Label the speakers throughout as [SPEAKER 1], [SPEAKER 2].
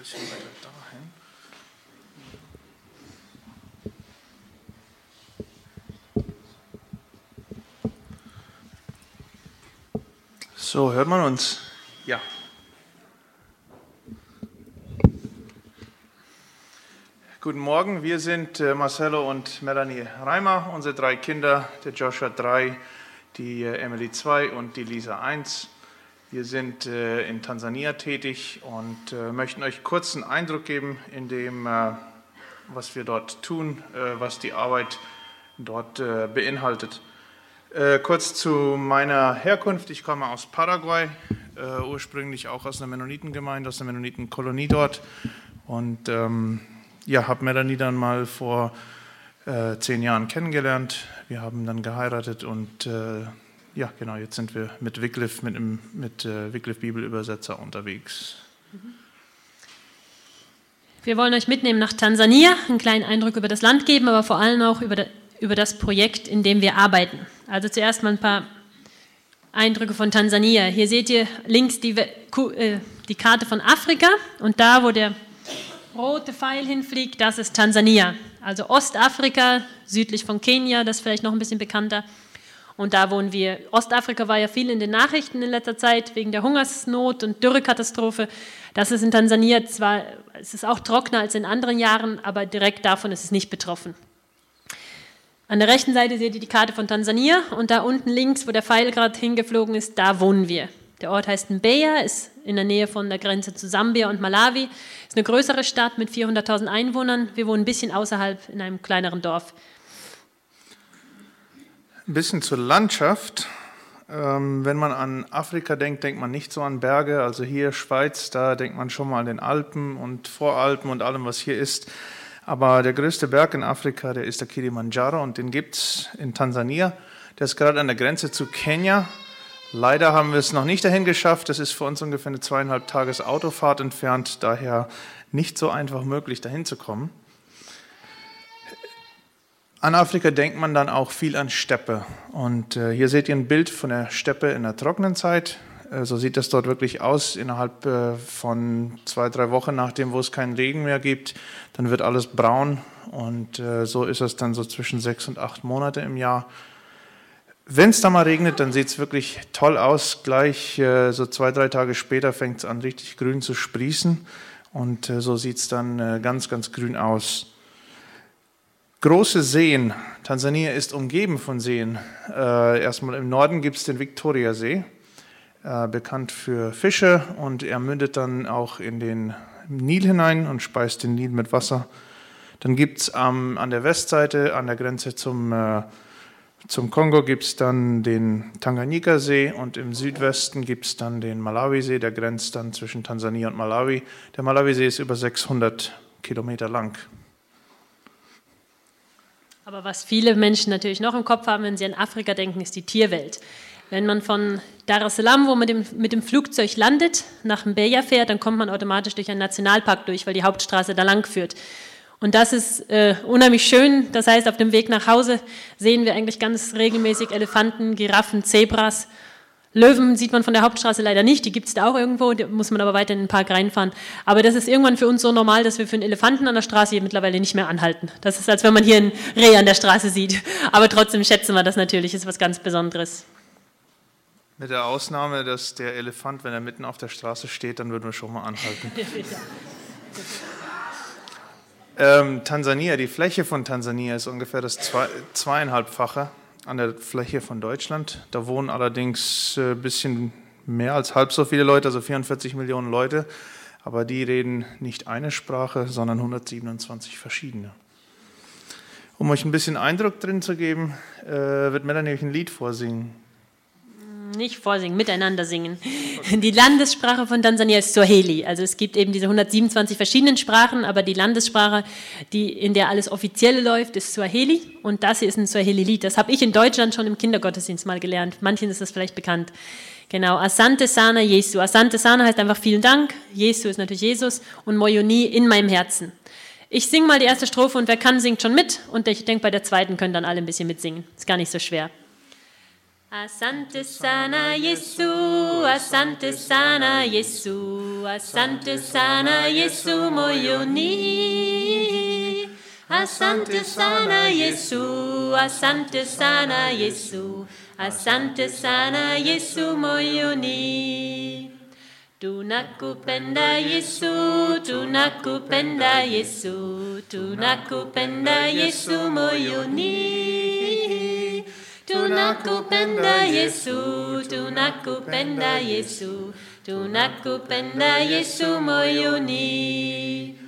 [SPEAKER 1] bisschen weiter dahin. So, hört man uns? Ja. Guten Morgen, wir sind äh, Marcello und Melanie Reimer, unsere drei Kinder, der Joshua 3, die äh, Emily 2 und die Lisa 1. Wir sind äh, in Tansania tätig und äh, möchten euch kurz einen Eindruck geben in dem, äh, was wir dort tun, was die Arbeit dort beinhaltet. kurz zu meiner Herkunft. Ich komme aus Paraguay, ursprünglich auch aus einer Mennonitengemeinde, aus einer Mennonitenkolonie dort. Und ähm, ja, habe Melanie dann mal vor zehn Jahren kennengelernt. Wir haben dann geheiratet und ja, genau, jetzt sind wir mit Wycliffe, mit, einem, mit äh, Wycliffe Bibelübersetzer unterwegs.
[SPEAKER 2] Wir wollen euch mitnehmen nach Tansania, einen kleinen Eindruck über das Land geben, aber vor allem auch über, über das Projekt, in dem wir arbeiten. Also zuerst mal ein paar Eindrücke von Tansania. Hier seht ihr links die, äh, die Karte von Afrika und da, wo der rote Pfeil hinfliegt, das ist Tansania. Also Ostafrika, südlich von Kenia, das ist vielleicht noch ein bisschen bekannter. Und da wohnen wir. Ostafrika war ja viel in den Nachrichten in letzter Zeit wegen der Hungersnot und Dürrekatastrophe. Das ist in Tansania zwar, es ist auch trockener als in anderen Jahren, aber direkt davon ist es nicht betroffen. An der rechten Seite seht ihr die Karte von Tansania und da unten links, wo der Pfeil gerade hingeflogen ist, da wohnen wir. Der Ort heißt Mbeya, ist in der Nähe von der Grenze zu Sambia und Malawi, ist eine größere Stadt mit 400.000 Einwohnern. Wir wohnen ein bisschen außerhalb in einem kleineren Dorf.
[SPEAKER 1] Ein bisschen zur Landschaft. Ähm, wenn man an Afrika denkt, denkt man nicht so an Berge. Also hier Schweiz, da denkt man schon mal an den Alpen und Voralpen und allem, was hier ist. Aber der größte Berg in Afrika, der ist der Kilimanjaro und den gibt es in Tansania. Der ist gerade an der Grenze zu Kenia. Leider haben wir es noch nicht dahin geschafft. Das ist für uns ungefähr eine zweieinhalb Tages Autofahrt entfernt, daher nicht so einfach möglich, dahin zu kommen. An Afrika denkt man dann auch viel an Steppe. Und äh, hier seht ihr ein Bild von der Steppe in der trockenen Zeit. Äh, so sieht das dort wirklich aus. Innerhalb äh, von zwei, drei Wochen, nachdem wo es keinen Regen mehr gibt, dann wird alles braun. Und äh, so ist es dann so zwischen sechs und acht Monate im Jahr. Wenn es da mal regnet, dann sieht es wirklich toll aus. Gleich äh, so zwei, drei Tage später fängt es an, richtig grün zu sprießen. Und äh, so sieht es dann ganz, ganz grün aus. Große Seen. Tansania ist umgeben von Seen. Äh, erstmal im Norden gibt es den Viktoriasee, äh, bekannt für Fische und er mündet dann auch in den Nil hinein und speist den Nil mit Wasser. Dann gibt es ähm, an der Westseite, an der Grenze zum, äh, zum Kongo, gibt es dann den Tanganyika-See und im Südwesten gibt es dann den Malawi-See, der grenzt dann zwischen Tansania und Malawi. Der Malawi-See ist über 600 Kilometer lang.
[SPEAKER 2] Aber was viele Menschen natürlich noch im Kopf haben, wenn sie an Afrika denken, ist die Tierwelt. Wenn man von Dar es Salaam, wo man mit dem, mit dem Flugzeug landet, nach Mbeya fährt, dann kommt man automatisch durch einen Nationalpark durch, weil die Hauptstraße da lang führt. Und das ist äh, unheimlich schön. Das heißt, auf dem Weg nach Hause sehen wir eigentlich ganz regelmäßig Elefanten, Giraffen, Zebras Löwen sieht man von der Hauptstraße leider nicht, die gibt es da auch irgendwo, da muss man aber weiter in den Park reinfahren. Aber das ist irgendwann für uns so normal, dass wir für einen Elefanten an der Straße hier mittlerweile nicht mehr anhalten. Das ist, als wenn man hier ein Reh an der Straße sieht. Aber trotzdem schätzen wir das natürlich, ist was ganz Besonderes.
[SPEAKER 1] Mit der Ausnahme, dass der Elefant, wenn er mitten auf der Straße steht, dann würden wir schon mal anhalten. ähm, Tansania, die Fläche von Tansania ist ungefähr das zwei, zweieinhalbfache an der Fläche von Deutschland. Da wohnen allerdings ein äh, bisschen mehr als halb so viele Leute, also 44 Millionen Leute. Aber die reden nicht eine Sprache, sondern 127 verschiedene. Um euch ein bisschen Eindruck drin zu geben, äh, wird Melanie euch ein Lied vorsingen.
[SPEAKER 2] Nicht vorsingen, miteinander singen. Die Landessprache von Tansania ist Swahili. Also es gibt eben diese 127 verschiedenen Sprachen, aber die Landessprache, die, in der alles Offizielle läuft, ist Swahili. Und das hier ist ein Swahili-Lied. Das habe ich in Deutschland schon im Kindergottesdienst mal gelernt. Manchen ist das vielleicht bekannt. Genau, Asante Sana Jesu. Asante Sana heißt einfach vielen Dank. Jesu ist natürlich Jesus und Moyoni in meinem Herzen. Ich singe mal die erste Strophe und wer kann, singt schon mit. Und ich denke, bei der zweiten können dann alle ein bisschen mitsingen. Ist gar nicht so schwer. Asante sana Yesu, asante sana Yesu, asante sana Yesu moyoni. Asante sana Yesu, asante sana Yesu, asante sana Yesu moyoni. Tunakupenda Yesu, tunakupenda Yesu, tunakupenda Yesu moyoni. Tunakupenda Yesu, tunakupenda Yesu, tunakupenda Yesu moyoni.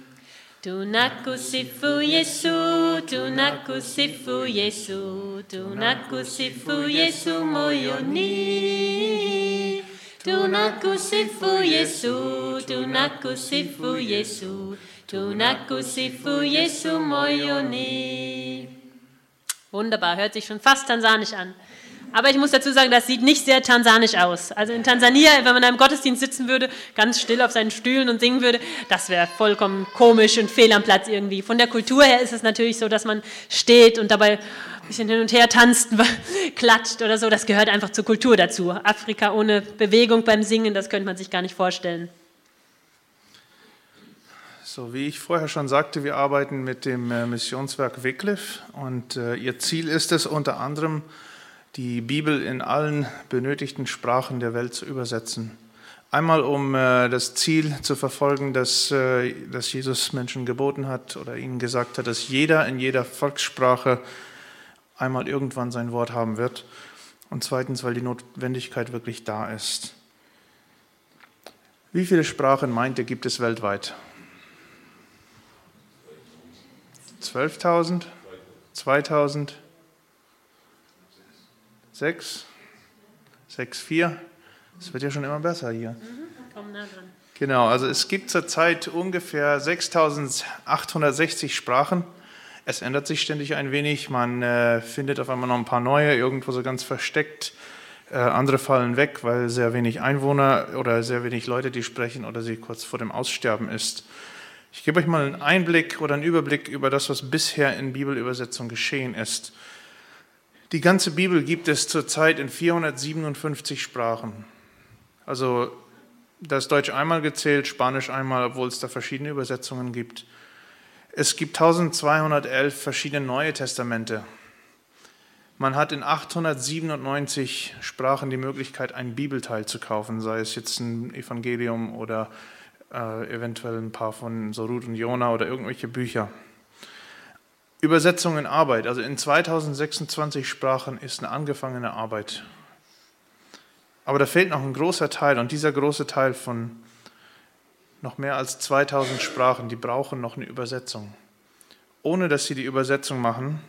[SPEAKER 2] Tunakusifu Yesu, tunakusifu Yesu, tunakusifu Yesu moyoni. Tunakusifu Yesu, tunakusifu Yesu, tunakusifu Yesu moyoni. Wunderbar, hört sich schon fast tansanisch an. Aber ich muss dazu sagen, das sieht nicht sehr tansanisch aus. Also in Tansania, wenn man in einem Gottesdienst sitzen würde, ganz still auf seinen Stühlen und singen würde, das wäre vollkommen komisch und fehl am Platz irgendwie. Von der Kultur her ist es natürlich so, dass man steht und dabei ein bisschen hin und her tanzt, klatscht oder so. Das gehört einfach zur Kultur dazu. Afrika ohne Bewegung beim Singen, das könnte man sich gar nicht vorstellen.
[SPEAKER 1] So, wie ich vorher schon sagte, wir arbeiten mit dem äh, Missionswerk Wycliffe und äh, ihr Ziel ist es unter anderem, die Bibel in allen benötigten Sprachen der Welt zu übersetzen. Einmal um äh, das Ziel zu verfolgen, dass, äh, dass Jesus Menschen geboten hat oder ihnen gesagt hat, dass jeder in jeder Volkssprache einmal irgendwann sein Wort haben wird. Und zweitens, weil die Notwendigkeit wirklich da ist. Wie viele Sprachen meint ihr, gibt es weltweit? 12.000? 2.000? 6? 6, 4? Es wird ja schon immer besser hier.
[SPEAKER 2] Mhm, komm nah dran.
[SPEAKER 1] Genau, also es gibt zurzeit ungefähr 6.860 Sprachen. Es ändert sich ständig ein wenig. Man äh, findet auf einmal noch ein paar neue, irgendwo so ganz versteckt. Äh, andere fallen weg, weil sehr wenig Einwohner oder sehr wenig Leute die sprechen oder sie kurz vor dem Aussterben ist. Ich gebe euch mal einen Einblick oder einen Überblick über das, was bisher in Bibelübersetzung geschehen ist. Die ganze Bibel gibt es zurzeit in 457 Sprachen. Also da ist Deutsch einmal gezählt, Spanisch einmal, obwohl es da verschiedene Übersetzungen gibt. Es gibt 1211 verschiedene Neue Testamente. Man hat in 897 Sprachen die Möglichkeit, einen Bibelteil zu kaufen, sei es jetzt ein Evangelium oder äh, eventuell ein paar von so Ruth und Jona oder irgendwelche Bücher. Übersetzung in Arbeit, also in 2026 Sprachen ist eine angefangene Arbeit. Aber da fehlt noch ein großer Teil und dieser große Teil von noch mehr als 2000 Sprachen, die brauchen noch eine Übersetzung. Ohne dass sie die Übersetzung machen,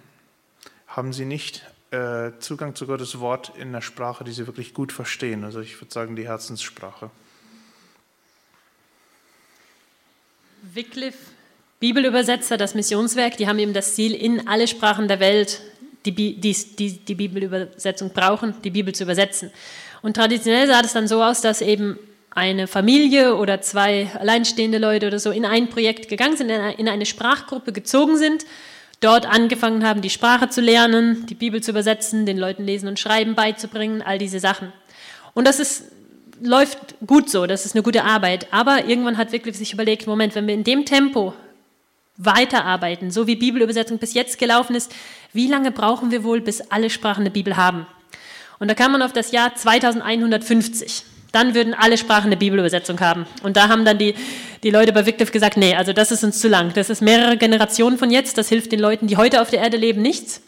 [SPEAKER 1] haben sie nicht äh, Zugang zu Gottes Wort in einer Sprache, die sie wirklich gut verstehen. Also ich würde sagen die Herzenssprache.
[SPEAKER 2] Wycliffe, Bibelübersetzer, das Missionswerk, die haben eben das Ziel, in alle Sprachen der Welt, die, die, die die Bibelübersetzung brauchen, die Bibel zu übersetzen. Und traditionell sah es dann so aus, dass eben eine Familie oder zwei alleinstehende Leute oder so in ein Projekt gegangen sind, in eine Sprachgruppe gezogen sind, dort angefangen haben, die Sprache zu lernen, die Bibel zu übersetzen, den Leuten Lesen und Schreiben beizubringen, all diese Sachen. Und das ist läuft gut so, das ist eine gute Arbeit. Aber irgendwann hat wirklich sich überlegt, Moment, wenn wir in dem Tempo weiterarbeiten, so wie Bibelübersetzung bis jetzt gelaufen ist, wie lange brauchen wir wohl, bis alle Sprachen eine Bibel haben? Und da kam man auf das Jahr 2150. Dann würden alle Sprachen eine Bibelübersetzung haben. Und da haben dann die, die Leute bei Wycliffe gesagt, nee, also das ist uns zu lang. Das ist mehrere Generationen von jetzt. Das hilft den Leuten, die heute auf der Erde leben, nichts.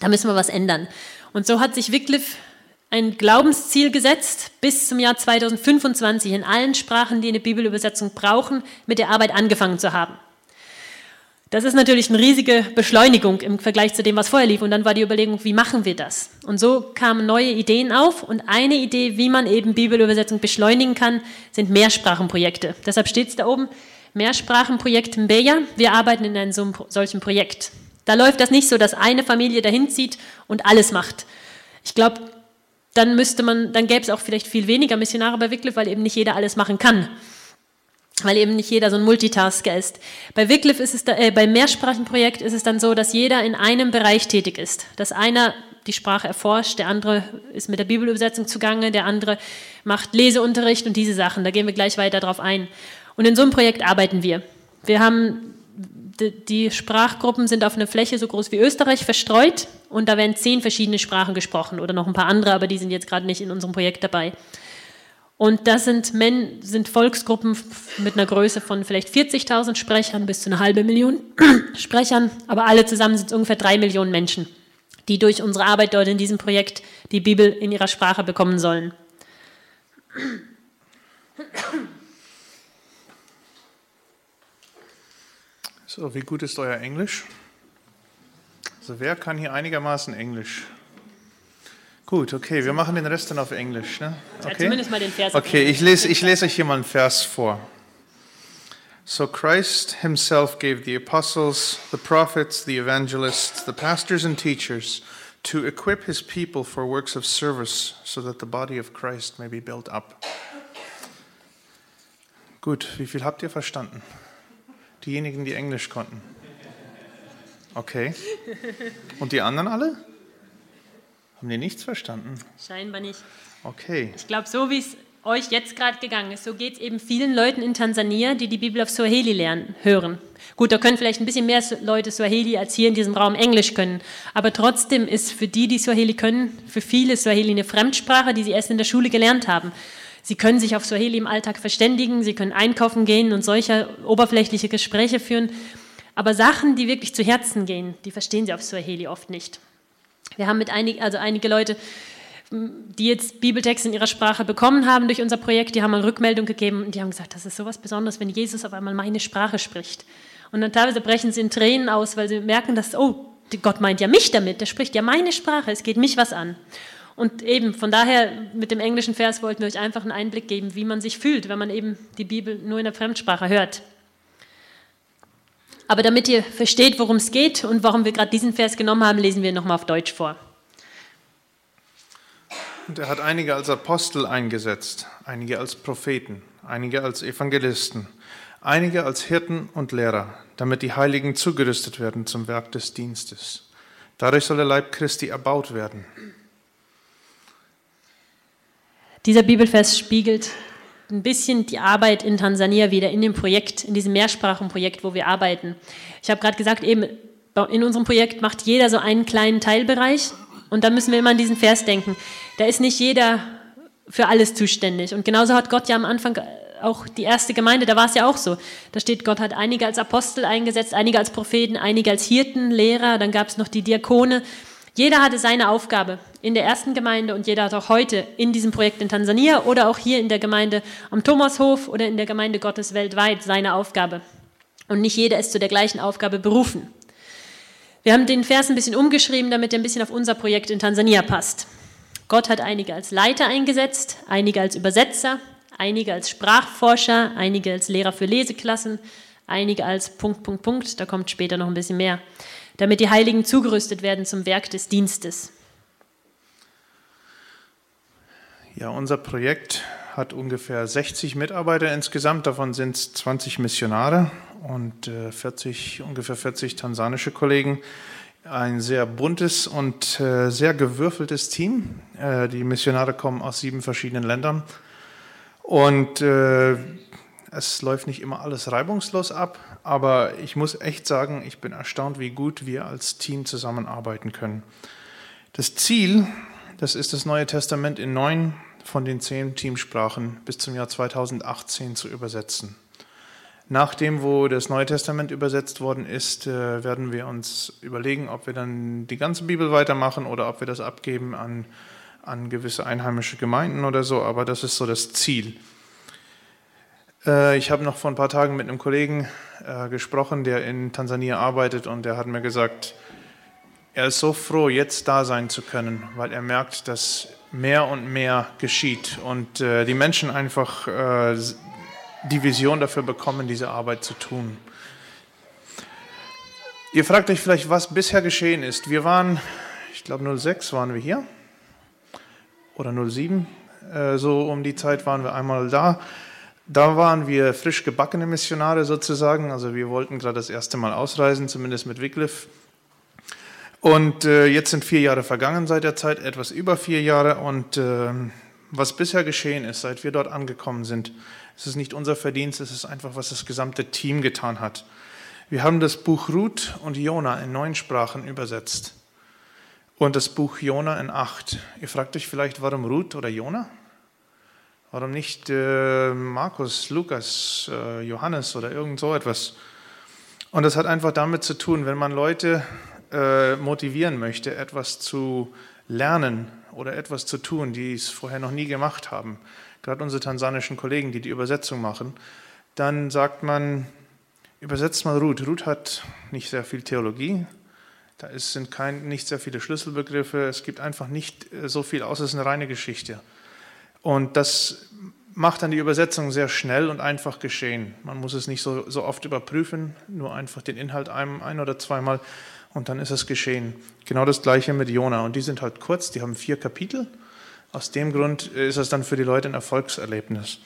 [SPEAKER 2] Da müssen wir was ändern. Und so hat sich Wycliffe ein Glaubensziel gesetzt, bis zum Jahr 2025 in allen Sprachen, die eine Bibelübersetzung brauchen, mit der Arbeit angefangen zu haben. Das ist natürlich eine riesige Beschleunigung im Vergleich zu dem, was vorher lief. Und dann war die Überlegung, wie machen wir das? Und so kamen neue Ideen auf. Und eine Idee, wie man eben Bibelübersetzung beschleunigen kann, sind Mehrsprachenprojekte. Deshalb steht es da oben, Mehrsprachenprojekt Mbeya. Wir arbeiten in einem solchen Projekt. Da läuft das nicht so, dass eine Familie dahin zieht und alles macht. Ich glaube, dann müsste man, dann gäbe es auch vielleicht viel weniger Missionare bei Wycliffe, weil eben nicht jeder alles machen kann. Weil eben nicht jeder so ein Multitasker ist. Bei Wycliffe ist es, da, äh, beim Mehrsprachenprojekt ist es dann so, dass jeder in einem Bereich tätig ist. Dass einer die Sprache erforscht, der andere ist mit der Bibelübersetzung zugange, der andere macht Leseunterricht und diese Sachen. Da gehen wir gleich weiter drauf ein. Und in so einem Projekt arbeiten wir. Wir haben die Sprachgruppen sind auf einer Fläche so groß wie Österreich verstreut und da werden zehn verschiedene Sprachen gesprochen oder noch ein paar andere, aber die sind jetzt gerade nicht in unserem Projekt dabei. Und das sind, Men sind Volksgruppen mit einer Größe von vielleicht 40.000 Sprechern bis zu einer halbe Million Sprechern, aber alle zusammen sind es ungefähr drei Millionen Menschen, die durch unsere Arbeit dort in diesem Projekt die Bibel in ihrer Sprache bekommen sollen.
[SPEAKER 1] So, wie gut ist euer Englisch? Also wer kann hier einigermaßen Englisch? Gut, okay, wir machen den Rest dann auf Englisch. Ne?
[SPEAKER 2] Ja,
[SPEAKER 1] Okay,
[SPEAKER 2] zumindest mal den Vers.
[SPEAKER 1] okay ich, lese, ich lese euch hier mal einen Vers vor. So Christ himself gave the apostles, the prophets, the evangelists, the pastors and teachers to equip his people for works of service so that the body of Christ may be built up. Gut, wie viel habt ihr verstanden? Diejenigen, die Englisch konnten. Okay. Und die anderen alle? Haben die nichts verstanden?
[SPEAKER 2] Scheinbar nicht.
[SPEAKER 1] Okay.
[SPEAKER 2] Ich glaube, so wie es euch jetzt gerade gegangen ist, so geht es eben vielen Leuten in Tansania, die die Bibel auf Swahili lernen, hören. Gut, da können vielleicht ein bisschen mehr Leute Swahili als hier in diesem Raum Englisch können. Aber trotzdem ist für die, die Swahili können, für viele Swahili eine Fremdsprache, die sie erst in der Schule gelernt haben. Sie können sich auf Swahili im Alltag verständigen, sie können einkaufen gehen und solche oberflächliche Gespräche führen. Aber Sachen, die wirklich zu Herzen gehen, die verstehen sie auf Swahili oft nicht. Wir haben mit einig, also einige Leute, die jetzt Bibeltexte in ihrer Sprache bekommen haben durch unser Projekt, die haben eine Rückmeldung gegeben und die haben gesagt, das ist sowas Besonderes, wenn Jesus auf einmal meine Sprache spricht. Und dann teilweise brechen sie in Tränen aus, weil sie merken, dass, oh, Gott meint ja mich damit, der spricht ja meine Sprache, es geht mich was an. Und eben von daher mit dem englischen Vers wollten wir euch einfach einen Einblick geben, wie man sich fühlt, wenn man eben die Bibel nur in der Fremdsprache hört. Aber damit ihr versteht, worum es geht und warum wir gerade diesen Vers genommen haben, lesen wir nochmal auf Deutsch vor.
[SPEAKER 1] Und er hat einige als Apostel eingesetzt, einige als Propheten, einige als Evangelisten, einige als Hirten und Lehrer, damit die Heiligen zugerüstet werden zum Werk des Dienstes. Dadurch soll der Leib Christi erbaut werden.
[SPEAKER 2] Dieser Bibelvers spiegelt ein bisschen die Arbeit in Tansania wieder in dem Projekt, in diesem Mehrsprachenprojekt, wo wir arbeiten. Ich habe gerade gesagt, eben in unserem Projekt macht jeder so einen kleinen Teilbereich und da müssen wir immer an diesen Vers denken. Da ist nicht jeder für alles zuständig. Und genauso hat Gott ja am Anfang auch die erste Gemeinde, da war es ja auch so. Da steht, Gott hat einige als Apostel eingesetzt, einige als Propheten, einige als Hirten, Lehrer, dann gab es noch die Diakone. Jeder hatte seine Aufgabe in der ersten Gemeinde und jeder hat auch heute in diesem Projekt in Tansania oder auch hier in der Gemeinde am Thomashof oder in der Gemeinde Gottes weltweit seine Aufgabe. Und nicht jeder ist zu der gleichen Aufgabe berufen. Wir haben den Vers ein bisschen umgeschrieben, damit er ein bisschen auf unser Projekt in Tansania passt. Gott hat einige als Leiter eingesetzt, einige als Übersetzer, einige als Sprachforscher, einige als Lehrer für Leseklassen, einige als Punkt, Punkt, Punkt, da kommt später noch ein bisschen mehr damit die Heiligen zugerüstet werden zum Werk des Dienstes.
[SPEAKER 1] Ja, unser Projekt hat ungefähr 60 Mitarbeiter insgesamt, davon sind es 20 Missionare und 40, äh, ungefähr 40 tansanische Kollegen. Ein sehr buntes und äh, sehr gewürfeltes Team. Äh, die Missionare kommen aus sieben verschiedenen Ländern und es läuft nicht immer alles reibungslos ab, aber ich muss echt sagen, ich bin erstaunt, wie gut wir als Team zusammenarbeiten können. Das Ziel, das ist das Neue Testament in neun von den zehn Teamsprachen bis zum Jahr 2018 zu übersetzen. Nachdem, wo das Neue Testament übersetzt worden ist, äh, werden wir uns überlegen, ob wir dann die ganze Bibel weitermachen oder ob wir das abgeben an, an gewisse einheimische Gemeinden oder so. Aber das ist so das Ziel. Äh, ich habe noch vor ein paar Tagen mit einem Kollegen äh, gesprochen, der in Tansania arbeitet und der hat mir gesagt, er ist so froh, jetzt da sein zu können, weil er merkt, dass mehr und mehr geschieht und äh, die Menschen einfach die Vision dafür bekommen, diese Arbeit zu tun. Ihr fragt euch vielleicht, was bisher geschehen ist. Wir waren, ich glaube 06 waren wir hier oder 07, so um die Zeit waren wir einmal da. Da waren wir frisch gebackene Missionare sozusagen. Also wir wollten gerade das erste Mal ausreisen, zumindest mit Wycliffe. Und äh, jetzt sind vier Jahre vergangen seit der Zeit, etwas über vier Jahre. Und äh, was bisher geschehen ist, seit wir dort angekommen sind, es ist nicht unser Verdienst, es ist einfach, was das gesamte Team getan hat. Wir haben das Buch Ruth und Jona in neun Sprachen übersetzt und das Buch Jona in acht. Ihr fragt euch vielleicht, warum Ruth oder Jona? Warum nicht äh, Markus, Lukas, äh, Johannes oder irgend so etwas? Und das hat einfach damit zu tun, wenn man Leute äh, motivieren möchte, etwas zu lernen oder etwas zu tun, die es vorher noch nie gemacht haben, gerade unsere tansanischen Kollegen, die die Übersetzung machen, dann sagt man, übersetzt mal Ruth. Ruth hat nicht sehr viel Theologie, da sind kein, nicht sehr viele Schlüsselbegriffe, es gibt einfach nicht äh, so viel aus, es ist eine reine Geschichte. Und das macht dann die Übersetzung sehr schnell und einfach geschehen. Man muss es nicht so, so oft überprüfen, nur einfach den Inhalt ein, ein oder zweimal und dann ist es geschehen. Genau das gleiche mit Jona. Und die sind halt kurz, die haben vier Kapitel. Aus dem Grund ist es dann für die Leute ein Erfolgserlebnis.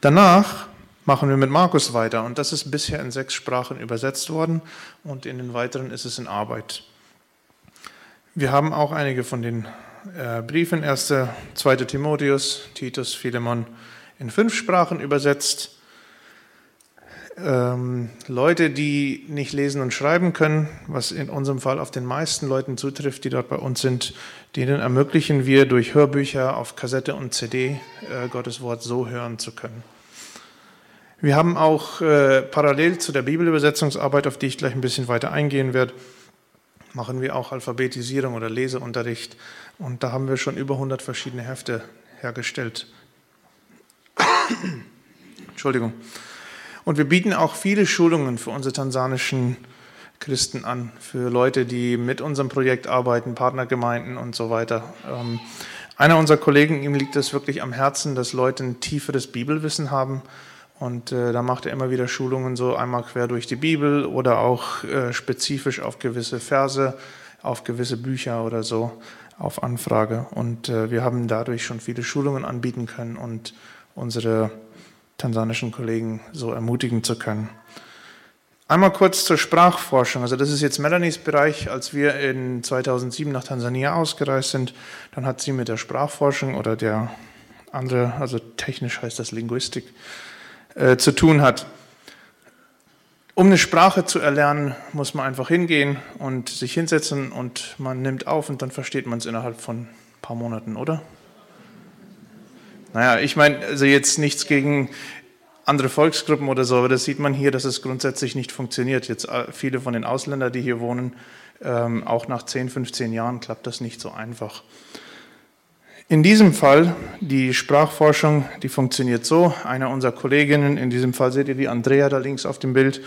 [SPEAKER 1] Danach machen wir mit Markus weiter und das ist bisher in sechs Sprachen übersetzt worden und in den weiteren ist es in Arbeit. Wir haben auch einige von den Briefen, 1., 2. Timotheus, Titus, Philemon, in fünf Sprachen übersetzt ähm, Leute, die nicht lesen und schreiben können, was in unserem Fall auf den meisten Leuten zutrifft, die dort bei uns sind, denen ermöglichen wir durch Hörbücher auf Kassette und CD äh, Gottes Wort so hören zu können. Wir haben auch äh, parallel zu der Bibelübersetzungsarbeit, auf die ich gleich ein bisschen weiter eingehen werde, machen wir auch Alphabetisierung oder Leseunterricht. Und da haben wir schon über 100 verschiedene Hefte hergestellt. Entschuldigung. Und wir bieten auch viele Schulungen für unsere tansanischen Christen an, für Leute, die mit unserem Projekt arbeiten, Partnergemeinden und so weiter. Ähm, einer unserer Kollegen, ihm liegt es wirklich am Herzen, dass Leute ein tieferes Bibelwissen haben. Und äh, da macht er immer wieder Schulungen so einmal quer durch die Bibel oder auch äh, spezifisch auf gewisse Verse, auf gewisse Bücher oder so, auf Anfrage. Und äh, wir haben dadurch schon viele Schulungen anbieten können und unsere tansanischen Kollegen so ermutigen zu können. Einmal kurz zur Sprachforschung. Also das ist jetzt Melanies Bereich. Als wir in 2007 nach Tansania ausgereist sind, dann hat sie mit der Sprachforschung oder der andere, also technisch heißt das Linguistik, äh, zu tun hat. Um eine Sprache zu erlernen, muss man einfach hingehen und sich hinsetzen und man nimmt auf und dann versteht man es innerhalb von ein paar Monaten, oder? Naja, ich meine, also jetzt nichts gegen andere Volksgruppen oder so, aber das sieht man hier, dass es grundsätzlich nicht funktioniert. Jetzt äh, viele von den Ausländern, die hier wohnen, ähm, auch nach 10, 15 Jahren klappt das nicht so einfach. In diesem Fall, die Sprachforschung, die funktioniert so. Eine unserer Kolleginnen, in diesem Fall seht ihr die Andrea da links auf dem Bild,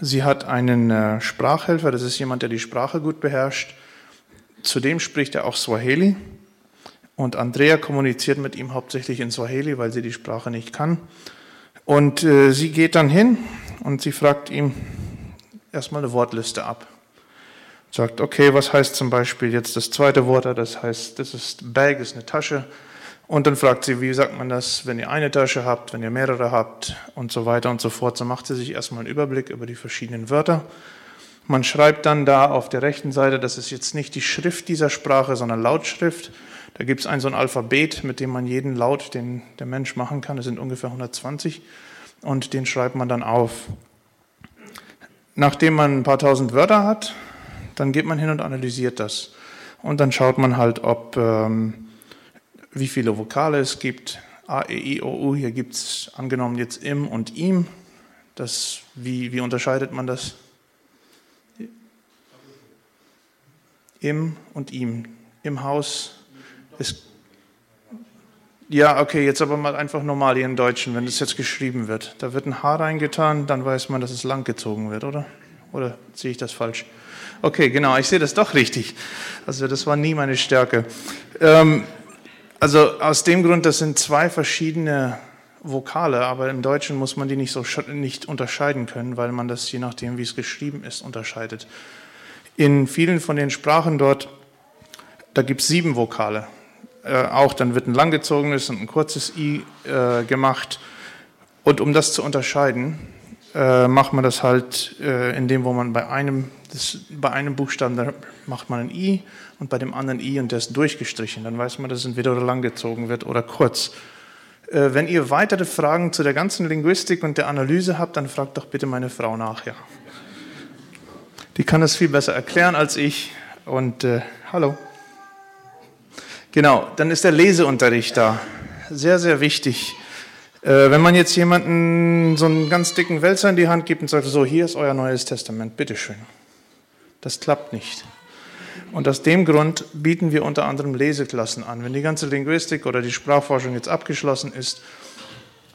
[SPEAKER 1] sie hat einen äh, Sprachhelfer, das ist jemand, der die Sprache gut beherrscht. Zudem spricht er auch Swahili. Und Andrea kommuniziert mit ihm hauptsächlich in Swahili, weil sie die Sprache nicht kann. Und äh, sie geht dann hin und sie fragt ihm erstmal eine Wortliste ab. Sagt, okay, was heißt zum Beispiel jetzt das zweite Wort? Das heißt, das ist Bag, ist eine Tasche. Und dann fragt sie, wie sagt man das, wenn ihr eine Tasche habt, wenn ihr mehrere habt und so weiter und so fort. So macht sie sich erstmal einen Überblick über die verschiedenen Wörter. Man schreibt dann da auf der rechten Seite, das ist jetzt nicht die Schrift dieser Sprache, sondern Lautschrift. Da gibt es ein so ein Alphabet, mit dem man jeden Laut, den der Mensch machen kann, das sind ungefähr 120, und den schreibt man dann auf. Nachdem man ein paar tausend Wörter hat, dann geht man hin und analysiert das. Und dann schaut man halt, ob ähm, wie viele Vokale es gibt. A, E, I, O, U, hier gibt es angenommen jetzt im und ihm. Das, wie, wie unterscheidet man das? Im und ihm. Im Haus, es, ja, okay, jetzt aber mal einfach normal hier im Deutschen, wenn das jetzt geschrieben wird. Da wird ein H reingetan, dann weiß man, dass es langgezogen wird, oder? Oder sehe ich das falsch? Okay, genau, ich sehe das doch richtig. Also das war nie meine Stärke. Ähm, also aus dem Grund, das sind zwei verschiedene Vokale, aber im Deutschen muss man die nicht so nicht unterscheiden können, weil man das je nachdem, wie es geschrieben ist, unterscheidet. In vielen von den Sprachen dort, da gibt es sieben Vokale äh, auch, dann wird ein langgezogenes und ein kurzes i äh, gemacht. Und um das zu unterscheiden, äh, macht man das halt äh, in dem, wo man bei einem Das, bei einem Buchstaben macht man ein I und bei dem anderen I und der ist durchgestrichen. Dann weiß man, dass es entweder lang gezogen wird oder kurz. Äh, wenn ihr weitere Fragen zu der ganzen Linguistik und der Analyse habt, dann fragt doch bitte meine Frau nachher. Die kann das viel besser erklären als ich. Und äh, hallo. Genau, dann ist der Leseunterricht da. Sehr, sehr wichtig. Äh, wenn man jetzt jemanden so einen ganz dicken Wälzer in die Hand gibt und sagt, so, hier ist euer Neues Testament, bitteschön. Das klappt nicht. Und aus dem Grund bieten wir unter anderem Leseklassen an. Wenn die ganze Linguistik oder die Sprachforschung jetzt abgeschlossen ist,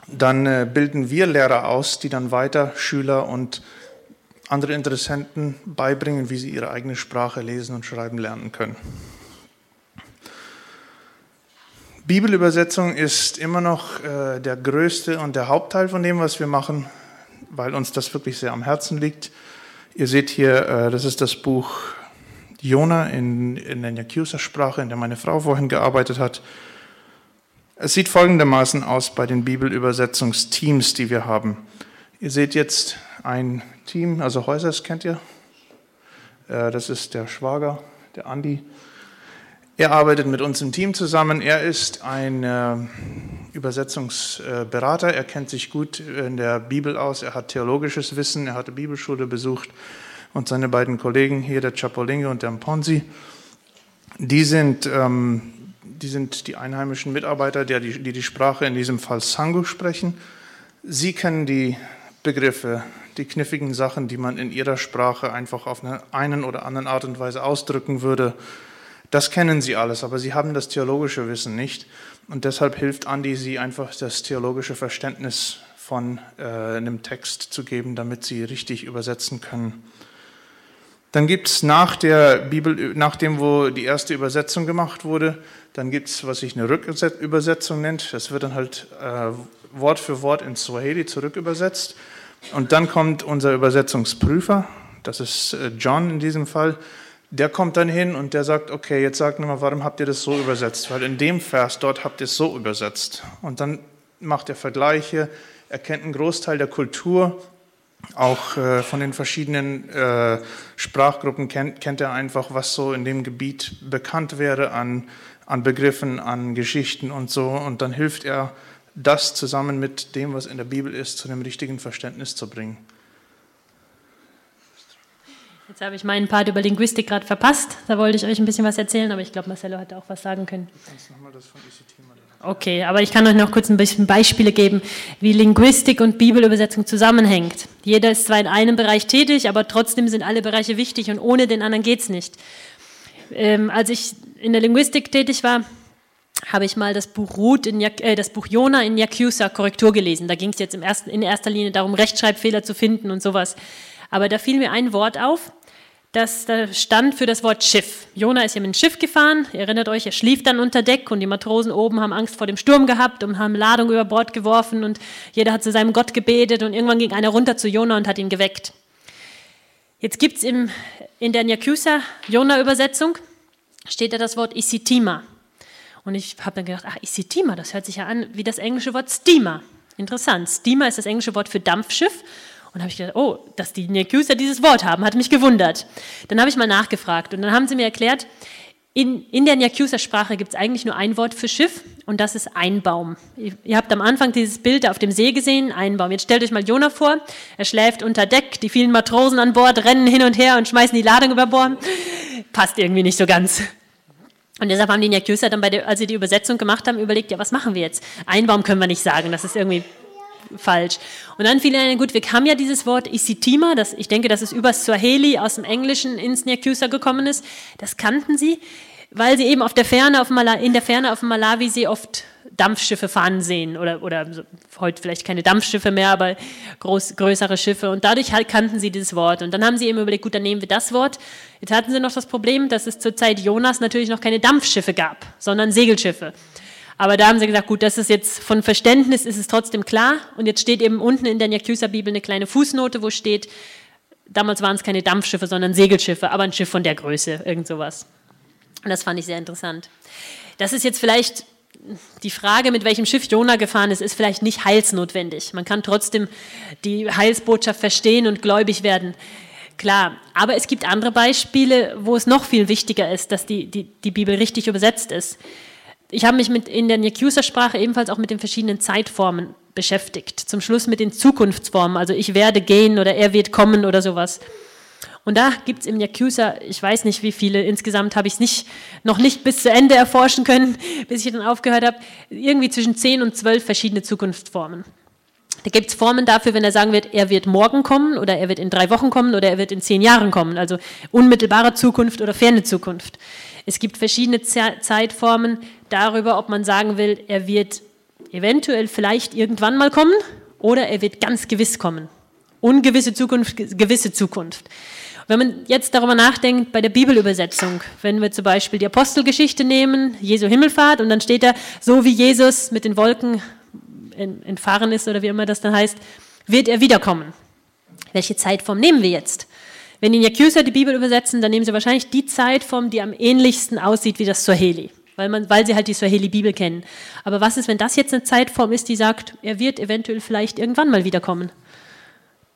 [SPEAKER 1] dann äh, bilden wir Lehrer aus, die dann weiter Schüler und andere Interessenten beibringen, wie sie ihre eigene Sprache lesen und schreiben lernen können. Bibelübersetzung ist immer noch äh, der größte und der Hauptteil von dem, was wir machen, weil uns das wirklich sehr am Herzen liegt. Ihr seht hier, äh, das ist das Buch Jona in, in der Nyakusa-Sprache, in der meine Frau vorhin gearbeitet hat. Es sieht folgendermaßen aus bei den Bibelübersetzungsteams, die wir haben. Ihr seht jetzt ein Team, also Häusers kennt ihr. Äh, das ist der Schwager, der Andi. Er arbeitet mit uns im Team zusammen. Er ist ein äh, Übersetzungsberater. Er kennt sich gut in der Bibel aus. Er hat theologisches Wissen. Er hat eine Bibelschule besucht. Und seine beiden Kollegen hier, der Chapolinge und der Ponzi, die sind, ähm, die sind die einheimischen Mitarbeiter, die, die die Sprache in diesem Fall Sangu sprechen. Sie kennen die Begriffe, die kniffigen Sachen, die man in ihrer Sprache einfach auf eine einen oder anderen Art und Weise ausdrücken würde das kennen sie alles, aber sie haben das theologische Wissen nicht. Und deshalb hilft Andi, sie einfach das theologische Verständnis von äh, einem Text zu geben, damit sie richtig übersetzen können. Dann gibt es nach der Bibel, nachdem wo die erste Übersetzung gemacht wurde, dann gibt es, was sich eine Rückübersetzung nennt. Das wird dann halt äh, Wort für Wort ins Swahili zurückübersetzt. Und dann kommt unser Übersetzungsprüfer, das ist äh, John in diesem Fall, der kommt dann hin und der sagt, okay, jetzt sagt mal, warum habt ihr das so übersetzt? Weil in dem Vers dort habt ihr es so übersetzt. Und dann macht er Vergleiche, er kennt einen Großteil der Kultur, auch äh, von den verschiedenen äh, Sprachgruppen kennt, kennt er einfach, was so in dem Gebiet bekannt wäre an, an Begriffen, an Geschichten und so. Und dann hilft er, das zusammen mit dem, was in der Bibel ist, zu einem richtigen Verständnis zu bringen.
[SPEAKER 2] Jetzt habe ich meinen Part über Linguistik gerade verpasst. Da wollte ich euch ein bisschen was erzählen, aber ich glaube, Marcello hat auch was sagen können. Du kannst nochmal das von ICT mal Okay, aber ich kann euch noch kurz ein bisschen Beispiele geben, wie Linguistik und Bibelübersetzung zusammenhängt. Jeder ist zwar in einem Bereich tätig, aber trotzdem sind alle Bereiche wichtig und ohne den anderen geht es nicht. Ähm, als ich in der Linguistik tätig war, habe ich mal das Buch Ruth, in, äh, das Buch Jona in Yakuza Korrektur gelesen. Da ging es jetzt ersten, in erster Linie darum, Rechtschreibfehler zu finden und sowas. Aber da fiel mir ein Wort auf, das da stand für das Wort Schiff. Jona ist ja mit dem Schiff gefahren. Ihr erinnert euch, er schlief dann unter Deck und die Matrosen oben haben Angst vor dem Sturm gehabt und haben Ladung über Bord geworfen und jeder hat zu seinem Gott gebetet und irgendwann ging einer runter zu Jona und hat ihn geweckt. Jetzt gibt es in der Nyakusa-Jona-Übersetzung, steht da das Wort Isitima. Und ich habe dann gedacht, ach, Isitima, das hört sich ja an wie das englische Wort Steamer. Interessant. Steamer ist das englische Wort für Dampfschiff und habe ich gedacht, oh, dass die Nyakusa dieses Wort haben, hat mich gewundert. Dann habe ich mal nachgefragt und dann haben sie mir erklärt, in, in der Nyakusa-Sprache gibt es eigentlich nur ein Wort für Schiff und das ist Einbaum. Ihr, ihr habt am Anfang dieses Bild auf dem See gesehen, Einbaum. Jetzt stellt euch mal Jonah vor, er schläft unter Deck, die vielen Matrosen an Bord rennen hin und her und schmeißen die Ladung über Bord. Passt irgendwie nicht so ganz. Und deshalb haben die Nyakusa dann, der, als sie die Übersetzung gemacht haben, überlegt, ja, was machen wir jetzt? Einbaum können wir nicht sagen, das ist irgendwie falsch. Und dann fiel ihnen, gut, wir haben ja dieses Wort Isitima, das, ich denke, dass es über Swahili aus dem Englischen ins Nyakusa gekommen ist. Das kannten sie, weil sie eben auf der Ferne auf Mala, in der Ferne auf dem Malawisee oft Dampfschiffe fahren sehen oder, oder heute vielleicht keine Dampfschiffe mehr, aber groß, größere Schiffe und dadurch halt kannten sie dieses Wort und dann haben sie eben überlegt, gut, dann nehmen wir das Wort. Jetzt hatten sie noch das Problem, dass es zur Zeit Jonas natürlich noch keine Dampfschiffe gab, sondern Segelschiffe. Aber da haben sie gesagt, gut, das ist jetzt von Verständnis ist es trotzdem klar. Und jetzt steht eben unten in der Nyakusa-Bibel eine kleine Fußnote, wo steht, damals waren es keine Dampfschiffe, sondern Segelschiffe, aber ein Schiff von der Größe, irgend sowas. Und das fand ich sehr interessant. Das ist jetzt vielleicht die Frage, mit welchem Schiff Jona gefahren ist, ist vielleicht nicht heilsnotwendig. Man kann trotzdem die Heilsbotschaft verstehen und gläubig werden. Klar, aber es gibt andere Beispiele, wo es noch viel wichtiger ist, dass die, die, die Bibel richtig übersetzt ist. Ich habe mich mit, in der Nyakusa-Sprache ebenfalls auch mit den verschiedenen Zeitformen beschäftigt. Zum Schluss mit den Zukunftsformen, also ich werde gehen oder er wird kommen oder sowas. Und da gibt es im Yakuza, ich weiß nicht wie viele, insgesamt habe ich es nicht, noch nicht bis zu Ende erforschen können, bis ich dann aufgehört habe, irgendwie zwischen zehn und zwölf verschiedene Zukunftsformen. Da gibt es Formen dafür, wenn er sagen wird, er wird morgen kommen oder er wird in drei Wochen kommen oder er wird in zehn Jahren kommen, also unmittelbare Zukunft oder ferne Zukunft. Es gibt verschiedene Zeitformen darüber, ob man sagen will, er wird eventuell vielleicht irgendwann mal kommen oder er wird ganz gewiss kommen. Ungewisse Zukunft, gewisse Zukunft. Wenn man jetzt darüber nachdenkt, bei der Bibelübersetzung, wenn wir zum Beispiel die Apostelgeschichte nehmen, Jesu Himmelfahrt, und dann steht da, so wie Jesus mit den Wolken entfahren ist oder wie immer das dann heißt, wird er wiederkommen. Welche Zeitform nehmen wir jetzt? Wenn die Yakuza die Bibel übersetzen, dann nehmen sie wahrscheinlich die Zeitform, die am ähnlichsten aussieht wie das Swahili, weil, man, weil sie halt die Swahili-Bibel kennen. Aber was ist, wenn das jetzt eine Zeitform ist, die sagt, er wird eventuell vielleicht irgendwann mal wiederkommen?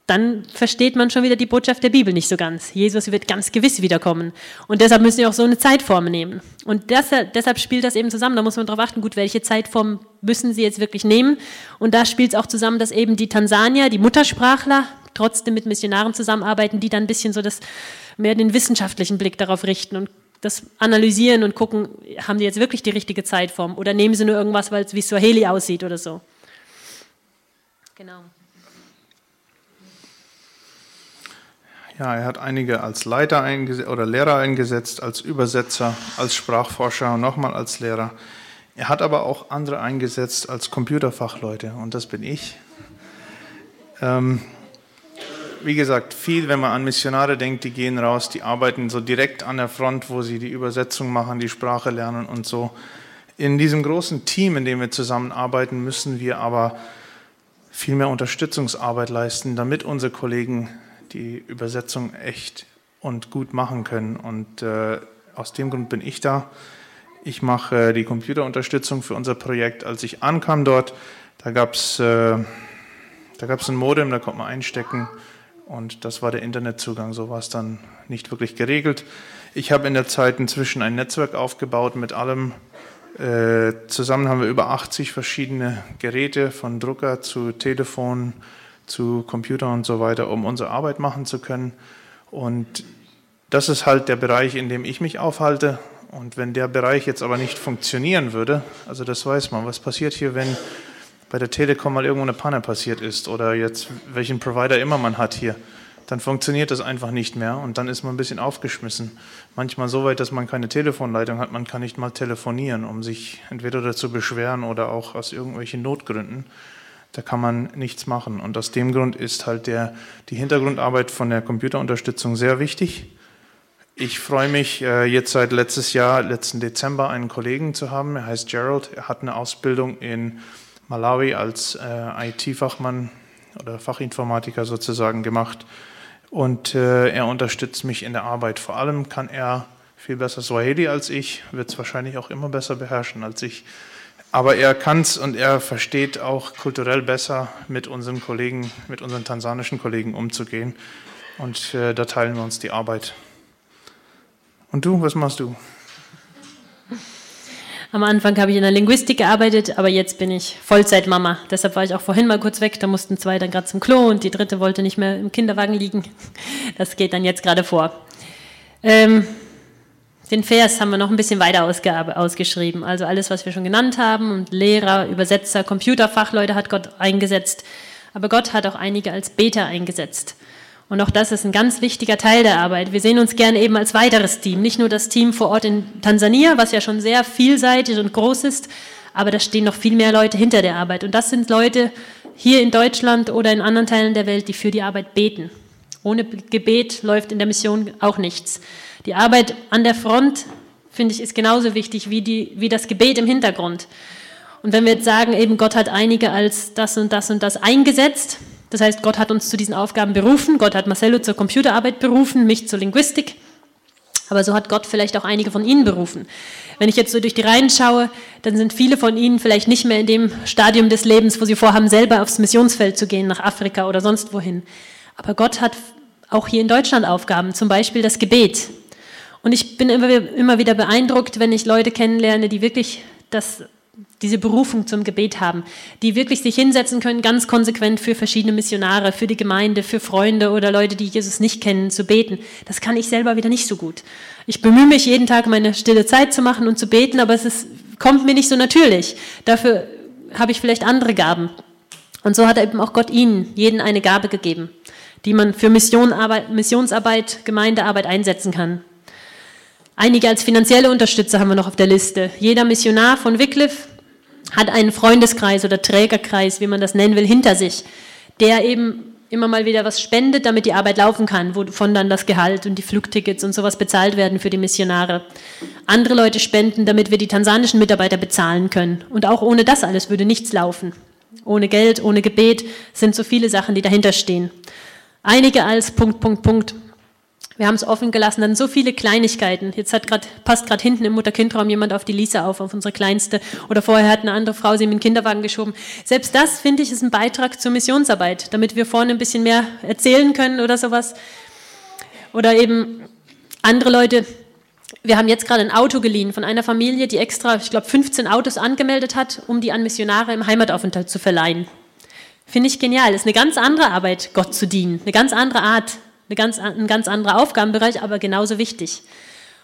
[SPEAKER 2] Dann versteht man schon wieder die Botschaft der Bibel nicht so ganz. Jesus wird ganz gewiss wiederkommen. Und deshalb müssen wir auch so eine Zeitform nehmen. Und deshalb, deshalb spielt das eben zusammen. Da muss man darauf achten, gut, welche Zeitform müssen sie jetzt wirklich nehmen. Und da spielt es auch zusammen, dass eben die Tansanier, die Muttersprachler, trotzdem mit Missionaren zusammenarbeiten, die dann ein bisschen so das, mehr den wissenschaftlichen Blick darauf richten und das analysieren und gucken, haben die jetzt wirklich die richtige Zeitform oder nehmen sie nur irgendwas, weil es wie Swahili aussieht oder so.
[SPEAKER 1] Genau. Ja, er hat einige als Leiter oder Lehrer eingesetzt, als Übersetzer, als Sprachforscher und nochmal als Lehrer. Er hat aber auch andere eingesetzt als Computerfachleute und das bin ich. Ähm, wie gesagt, viel, wenn man an Missionare denkt, die gehen raus, die arbeiten so direkt an der Front, wo sie die Übersetzung machen, die Sprache lernen und so. In diesem großen Team, in dem wir zusammenarbeiten, müssen wir aber viel mehr Unterstützungsarbeit leisten, damit unsere Kollegen die Übersetzung echt und gut machen können. Und äh, aus dem Grund bin ich da. Ich mache äh, die Computerunterstützung für unser Projekt. Als ich ankam dort, da gab es äh, ein Modem, da konnte man einstecken und das war der Internetzugang. So war es dann nicht wirklich geregelt. Ich habe in der Zeit inzwischen ein Netzwerk aufgebaut mit allem. Äh, zusammen haben wir über 80 verschiedene Geräte, von Drucker zu Telefon, zu Computer und so weiter, um unsere Arbeit machen zu können. Und das ist halt der Bereich, in dem ich mich aufhalte. Und wenn der Bereich jetzt aber nicht funktionieren würde, also das weiß man, was passiert hier, wenn bei der Telekom mal irgendwo eine Panne passiert ist oder jetzt welchen Provider immer man hat hier, dann funktioniert das einfach nicht mehr und dann ist man ein bisschen aufgeschmissen. Manchmal so weit, dass man keine Telefonleitung hat, man kann nicht mal telefonieren, um sich entweder dazu beschweren oder auch aus irgendwelchen Notgründen da kann man nichts machen. Und aus dem Grund ist halt der, die Hintergrundarbeit von der Computerunterstützung sehr wichtig. Ich freue mich, äh, jetzt seit letztes Jahr, letzten Dezember, einen Kollegen zu haben. Er heißt Gerald. Er hat eine Ausbildung in Malawi als äh, IT-Fachmann oder Fachinformatiker sozusagen gemacht. Und äh, er unterstützt mich in der Arbeit. Vor allem kann er viel besser Swahili als ich, wird es wahrscheinlich auch immer besser beherrschen als ich. Aber er kann es und er versteht auch kulturell besser mit unseren Kollegen, mit unseren tansanischen Kollegen umzugehen. Und äh, da teilen wir uns die Arbeit. Und du, was machst du?
[SPEAKER 2] Am Anfang habe ich in der Linguistik gearbeitet, aber jetzt bin ich Vollzeitmama. Deshalb war ich auch vorhin mal kurz weg. Da mussten zwei dann gerade zum Klo und die dritte wollte nicht mehr im Kinderwagen liegen. Das geht dann jetzt gerade vor. Ähm, den Vers haben wir noch ein bisschen weiter ausgeschrieben. Also alles, was wir schon genannt haben. Und Lehrer, Übersetzer, Computerfachleute hat Gott eingesetzt. Aber Gott hat auch einige als Beter eingesetzt. Und auch das ist ein ganz wichtiger Teil der Arbeit. Wir sehen uns gerne eben als weiteres Team. Nicht nur das Team vor Ort in Tansania, was ja schon sehr vielseitig und groß ist, aber da stehen noch viel mehr Leute hinter der Arbeit. Und das sind Leute hier in Deutschland oder in anderen Teilen der Welt, die für die Arbeit beten. Ohne Gebet läuft in der Mission auch nichts. Die Arbeit an der Front, finde ich, ist genauso wichtig wie, die, wie das Gebet im Hintergrund. Und wenn wir jetzt sagen, eben Gott hat einige als das und das und das eingesetzt, das heißt, Gott hat uns zu diesen Aufgaben berufen, Gott hat Marcello zur Computerarbeit berufen, mich zur Linguistik, aber so hat Gott vielleicht auch einige von Ihnen berufen. Wenn ich jetzt so durch die Reihen schaue, dann sind viele von Ihnen vielleicht nicht mehr in dem Stadium des Lebens, wo sie vorhaben, selber aufs Missionsfeld zu gehen, nach Afrika oder sonst wohin. Aber Gott hat auch hier in Deutschland Aufgaben, zum Beispiel das Gebet. Und ich bin immer, wieder beeindruckt, wenn ich Leute kennenlerne, die wirklich das, diese Berufung zum Gebet haben, die wirklich sich hinsetzen können, ganz konsequent für verschiedene Missionare, für die Gemeinde, für Freunde oder Leute, die Jesus nicht kennen, zu beten. Das kann ich selber wieder nicht so gut. Ich bemühe mich jeden Tag, meine stille Zeit zu machen und zu beten, aber es ist, kommt mir nicht so natürlich. Dafür habe ich vielleicht andere Gaben. Und so hat eben auch Gott ihnen, jeden eine Gabe gegeben, die man für Missionsarbeit, Gemeindearbeit einsetzen kann. Einige als finanzielle Unterstützer haben wir noch auf der Liste. Jeder Missionar von Wycliffe hat einen Freundeskreis oder Trägerkreis, wie man das nennen will, hinter sich, der eben immer mal wieder was spendet, damit die Arbeit laufen kann, wovon dann das Gehalt und die Flugtickets und sowas bezahlt werden für die Missionare. Andere Leute spenden, damit wir die tansanischen Mitarbeiter bezahlen können. Und auch ohne das alles würde nichts laufen. Ohne Geld, ohne Gebet sind so viele Sachen, die dahinter stehen. Einige als Punkt, Punkt, Punkt. Wir haben es offen gelassen, dann so viele Kleinigkeiten. Jetzt hat grad, passt gerade hinten im Mutter-Kind-Raum jemand auf die Lisa auf, auf unsere Kleinste. Oder vorher hat eine andere Frau sie in den Kinderwagen geschoben. Selbst das, finde ich, ist ein Beitrag zur Missionsarbeit, damit wir vorne ein bisschen mehr erzählen können oder sowas. Oder eben andere Leute. Wir haben jetzt gerade ein Auto geliehen von einer Familie, die extra, ich glaube, 15 Autos angemeldet hat, um die an Missionare im Heimataufenthalt zu verleihen. Finde ich genial. Das ist eine ganz andere Arbeit, Gott zu dienen. Eine ganz andere Art eine ganz, ein ganz anderer Aufgabenbereich, aber genauso wichtig.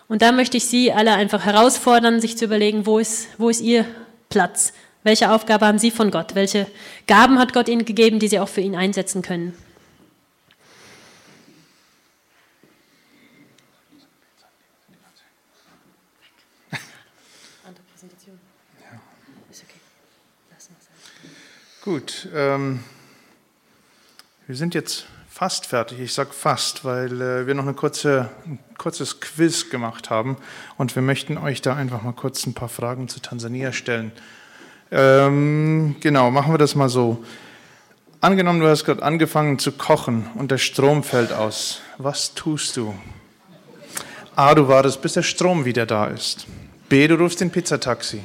[SPEAKER 2] Und da möchte ich Sie alle einfach herausfordern, sich zu überlegen, wo ist, wo ist Ihr Platz? Welche Aufgabe haben Sie von Gott? Welche Gaben hat Gott Ihnen gegeben, die Sie auch für ihn einsetzen können?
[SPEAKER 1] Gut, ähm, wir sind jetzt fast fertig. Ich sage fast, weil äh, wir noch eine kurze, ein kurzes Quiz gemacht haben und wir möchten euch da einfach mal kurz ein paar Fragen zu Tansania stellen. Ähm, genau, machen wir das mal so. Angenommen, du hast gerade angefangen zu kochen und der Strom fällt aus. Was tust du? A, du wartest, bis der Strom wieder da ist. B, du rufst den Pizzataxi.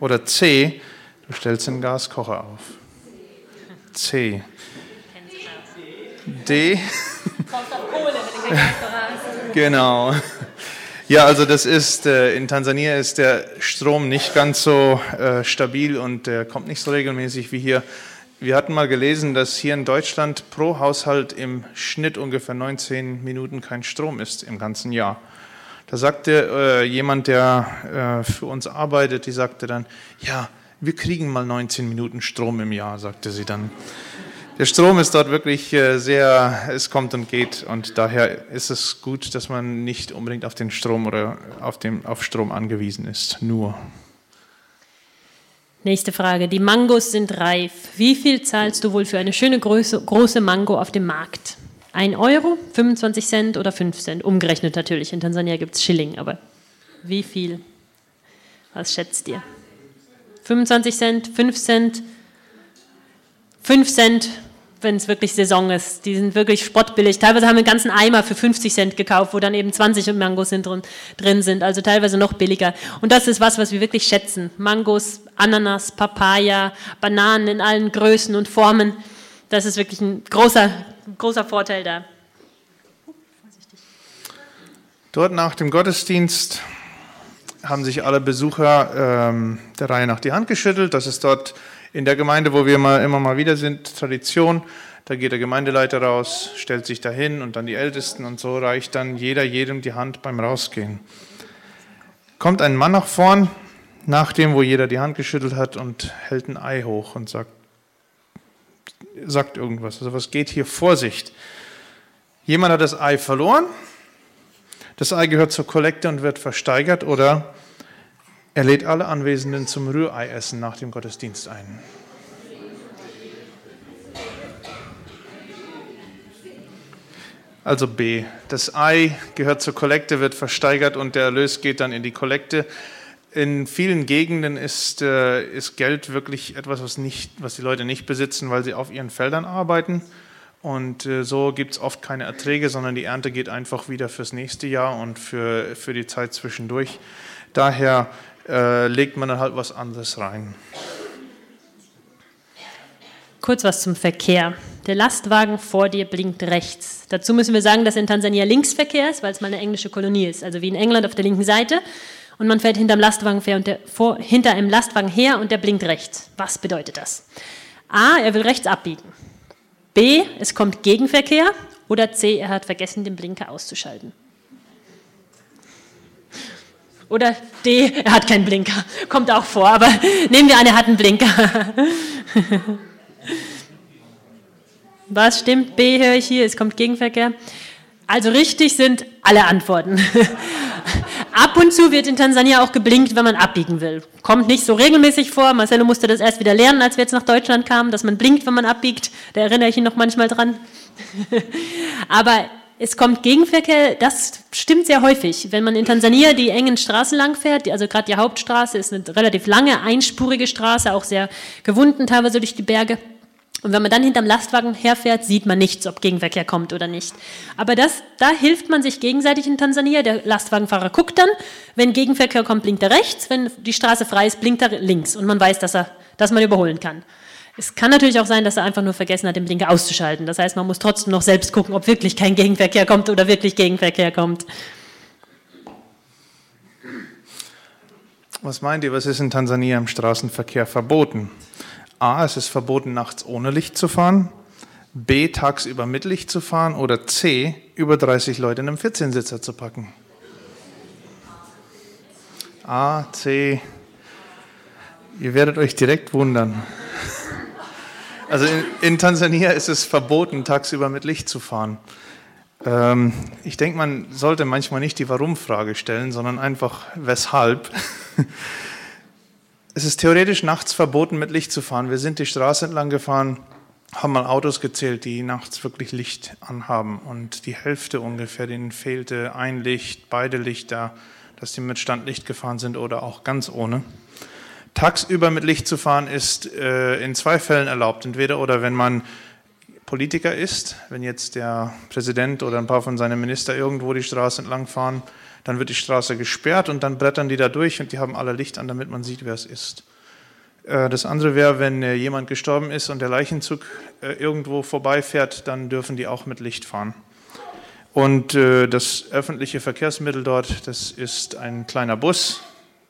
[SPEAKER 1] Oder C, du stellst den Gaskocher auf. C. D. Genau. Ja, also das ist, äh, in Tansania ist der Strom nicht ganz so äh, stabil und der kommt nicht so regelmäßig wie hier. Wir hatten mal gelesen, dass hier in Deutschland pro Haushalt im Schnitt ungefähr 19 Minuten kein Strom ist im ganzen Jahr. Da sagte äh, jemand, der für uns arbeitet, die sagte dann, ja, wir kriegen mal 19 Minuten Strom im Jahr, sagte sie dann. Der Strom ist dort wirklich äh, sehr, es kommt und geht und daher ist es gut, dass man nicht unbedingt auf den Strom oder auf, dem, auf Strom angewiesen ist, nur.
[SPEAKER 2] Nächste Frage. Die Mangos sind reif. Wie viel zahlst du wohl für eine schöne große, große Mango auf dem Markt? 1 Euro, 25 Cent oder 5 Cent? Umgerechnet natürlich. In Tansania gibt es Schilling, aber wie viel? Was schätzt ihr? 25 Cent, 5 Cent, 5 Cent, wenn es wirklich Saison ist. Die sind wirklich spottbillig. Teilweise haben wir einen ganzen Eimer für 50 Cent gekauft, wo dann eben 20 Mangos drin, sind, also teilweise noch billiger. Und das ist was, was wir wirklich schätzen. Mangos, Ananas, Papaya, Bananen in allen Größen und Formen. Das ist wirklich ein großer, großer Vorteil da.
[SPEAKER 1] Dort nach dem Gottesdienst haben sich alle Besucher ähm, der Reihe nach die Hand geschüttelt. Das ist dort in der Gemeinde, wo wir mal, immer mal wieder sind, Tradition. Da geht der Gemeindeleiter raus, stellt sich dahin und dann die Ältesten und so reicht dann jeder jedem die Hand beim Rausgehen. Kommt ein Mann nach vorn, nach dem, wo jeder die Hand geschüttelt hat und hält ein Ei hoch und sagt, sagt irgendwas. Also was geht hier? Vorsicht. Jemand hat das Ei verloren. Das Ei gehört zur Kollekte und wird versteigert oder er lädt alle Anwesenden zum Rührei-Essen nach dem Gottesdienst ein. Also B. Das Ei gehört zur Kollekte, wird versteigert und der Erlös geht dann in die Kollekte. In vielen Gegenden ist, äh, ist Geld wirklich etwas, was, nicht, was die Leute nicht besitzen, weil sie auf ihren Feldern arbeiten. Und äh, so gibt es oft keine Erträge, sondern die Ernte geht einfach wieder fürs nächste Jahr und für, für die Zeit zwischendurch. Daher äh, legt man dann halt was anderes rein.
[SPEAKER 2] Kurz was zum Verkehr. Der Lastwagen vor dir blinkt rechts. Dazu müssen wir sagen, dass in Tansania Linksverkehr ist, weil es mal eine englische Kolonie ist. Also wie in England auf der linken Seite. Und man fährt hinterm Lastwagen her und der, vor, hinter einem Lastwagen her und der blinkt rechts. Was bedeutet das? A, er will rechts abbiegen. B, es kommt Gegenverkehr. Oder C, er hat vergessen, den Blinker auszuschalten. Oder D, er hat keinen Blinker. Kommt auch vor, aber nehmen wir an, er hat einen Blinker. Was stimmt? B höre ich hier, es kommt Gegenverkehr. Also richtig sind alle Antworten. Ab und zu wird in Tansania auch geblinkt, wenn man abbiegen will. Kommt nicht so regelmäßig vor. Marcelo musste das erst wieder lernen, als wir jetzt nach Deutschland kamen, dass man blinkt, wenn man abbiegt. Da erinnere ich ihn noch manchmal dran. Aber es kommt Gegenverkehr, das stimmt sehr häufig. Wenn man in Tansania die engen Straßen lang fährt, also gerade die Hauptstraße ist eine relativ lange, einspurige Straße, auch sehr gewunden teilweise durch die Berge. Und wenn man dann hinterm Lastwagen herfährt, sieht man nichts, ob Gegenverkehr kommt oder nicht. Aber das, da hilft man sich gegenseitig in Tansania. Der Lastwagenfahrer guckt dann, wenn Gegenverkehr kommt, blinkt er rechts, wenn die Straße frei ist, blinkt er links und man weiß, dass, er, dass man überholen kann. Es kann natürlich auch sein, dass er einfach nur vergessen hat, den Blinker auszuschalten. Das heißt, man muss trotzdem noch selbst gucken, ob wirklich kein Gegenverkehr kommt oder wirklich Gegenverkehr kommt.
[SPEAKER 1] Was meint ihr, was ist in Tansania im Straßenverkehr verboten? A, es ist verboten, nachts ohne Licht zu fahren. B, tagsüber mit Licht zu fahren. Oder C, über 30 Leute in einem 14-Sitzer zu packen. A, C. Ihr werdet euch direkt wundern. Also in, in Tansania ist es verboten, tagsüber mit Licht zu fahren. Ähm, ich denke, man sollte manchmal nicht die Warum-Frage stellen, sondern einfach weshalb. Es ist theoretisch nachts verboten, mit Licht zu fahren. Wir sind die Straße entlang gefahren, haben mal Autos gezählt, die nachts wirklich Licht anhaben. Und die Hälfte ungefähr, denen fehlte ein Licht, beide Lichter, dass die mit Standlicht gefahren sind oder auch ganz ohne. Tagsüber mit Licht zu fahren ist äh, in zwei Fällen erlaubt. Entweder oder wenn man Politiker ist, wenn jetzt der Präsident oder ein paar von seinen Ministern irgendwo die Straße entlang fahren, dann wird die Straße gesperrt und dann brettern die da durch und die haben alle Licht an, damit man sieht, wer es ist. Äh, das andere wäre, wenn äh, jemand gestorben ist und der Leichenzug äh, irgendwo vorbeifährt, dann dürfen die auch mit Licht fahren. Und das öffentliche Verkehrsmittel dort, das ist ein kleiner Bus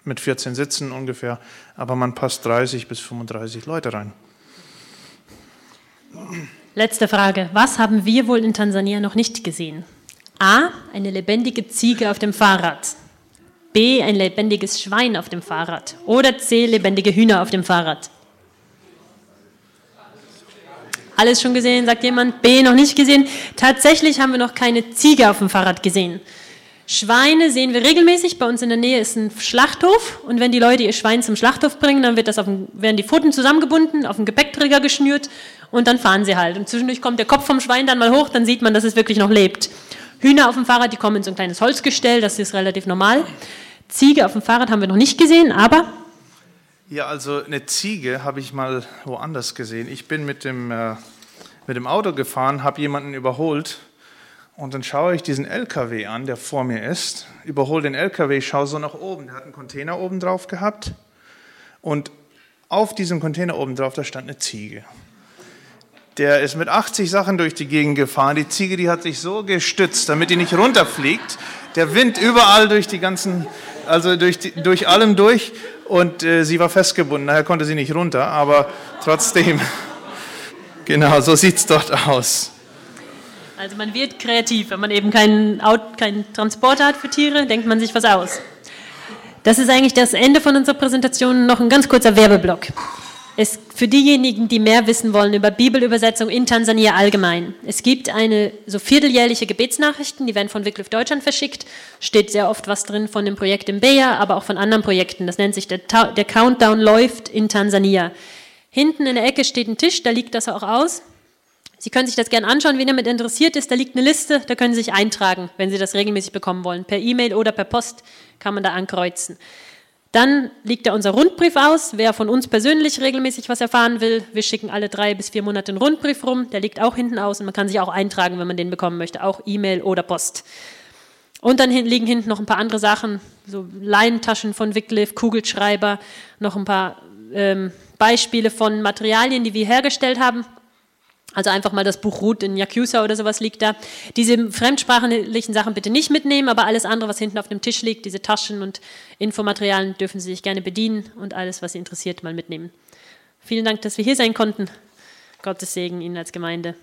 [SPEAKER 1] mit 14 Sitzen ungefähr, aber man passt 30 bis 35 Leute rein.
[SPEAKER 2] Letzte Frage. Was haben wir wohl in Tansania noch nicht gesehen? A. Eine lebendige Ziege auf dem Fahrrad. B. Ein lebendiges Schwein auf dem Fahrrad. Oder C. Lebendige Hühner auf dem Fahrrad. Alles schon gesehen, sagt jemand. B. Noch nicht gesehen. Tatsächlich haben wir noch keine Ziege auf dem Fahrrad gesehen. Schweine sehen wir regelmäßig. Bei uns in der Nähe ist ein Schlachthof. Und wenn die Leute ihr Schwein zum Schlachthof bringen, dann wird das auf den, werden die Pfoten zusammengebunden, auf den Gepäckträger geschnürt und dann fahren sie halt. Und zwischendurch kommt der Kopf vom Schwein dann mal hoch, dann sieht man, dass es wirklich noch lebt. Hühner auf dem Fahrrad, die kommen in so ein kleines Holzgestell, das ist relativ normal. Ziege auf dem Fahrrad haben wir noch nicht gesehen, aber.
[SPEAKER 1] Ja, also eine Ziege habe ich mal woanders gesehen. Ich bin mit dem, äh, mit dem Auto gefahren, habe jemanden überholt und dann schaue ich diesen LKW an, der vor mir ist, überhole den LKW, schaue so nach oben. Der hat einen Container oben drauf gehabt und auf diesem Container oben drauf, da stand eine Ziege. Der ist mit 80 Sachen durch die Gegend gefahren. Die Ziege, die hat sich so gestützt, damit die nicht runterfliegt. Der Wind überall durch die ganzen, also durch, die, durch allem durch. Und äh, sie war festgebunden, daher konnte sie nicht runter. Aber trotzdem, genau, so sieht es dort aus.
[SPEAKER 2] Also man wird kreativ. Wenn man eben keinen, keinen Transporter hat für Tiere, denkt man sich was aus. Das ist eigentlich das Ende von unserer Präsentation. Noch ein ganz kurzer Werbeblock. Es, für diejenigen, die mehr wissen wollen über Bibelübersetzung in Tansania allgemein. Es gibt eine so vierteljährliche Gebetsnachrichten, die werden von Wycliffe Deutschland verschickt. Steht sehr oft was drin von dem Projekt im Beja, aber auch von anderen Projekten. Das nennt sich der, der Countdown läuft in Tansania. Hinten in der Ecke steht ein Tisch, da liegt das auch aus. Sie können sich das gerne anschauen, wen damit interessiert ist. Da liegt eine Liste, da können Sie sich eintragen, wenn Sie das regelmäßig bekommen wollen. Per E-Mail oder per Post kann man da ankreuzen. Dann liegt da unser Rundbrief aus. Wer von uns persönlich regelmäßig was erfahren will, wir schicken alle drei bis vier Monate einen Rundbrief rum. Der liegt auch hinten aus und man kann sich auch eintragen, wenn man den bekommen möchte, auch E-Mail oder Post. Und dann liegen hinten noch ein paar andere Sachen, so Leintaschen von Wycliffe, Kugelschreiber, noch ein paar ähm, Beispiele von Materialien, die wir hergestellt haben. Also einfach mal das Buch Ruth in Yakuza oder sowas liegt da. Diese fremdsprachlichen Sachen bitte nicht mitnehmen, aber alles andere, was hinten auf dem Tisch liegt, diese Taschen und Infomaterialien, dürfen Sie sich gerne bedienen und alles, was Sie interessiert, mal mitnehmen. Vielen Dank, dass wir hier sein konnten. Gottes Segen Ihnen als Gemeinde.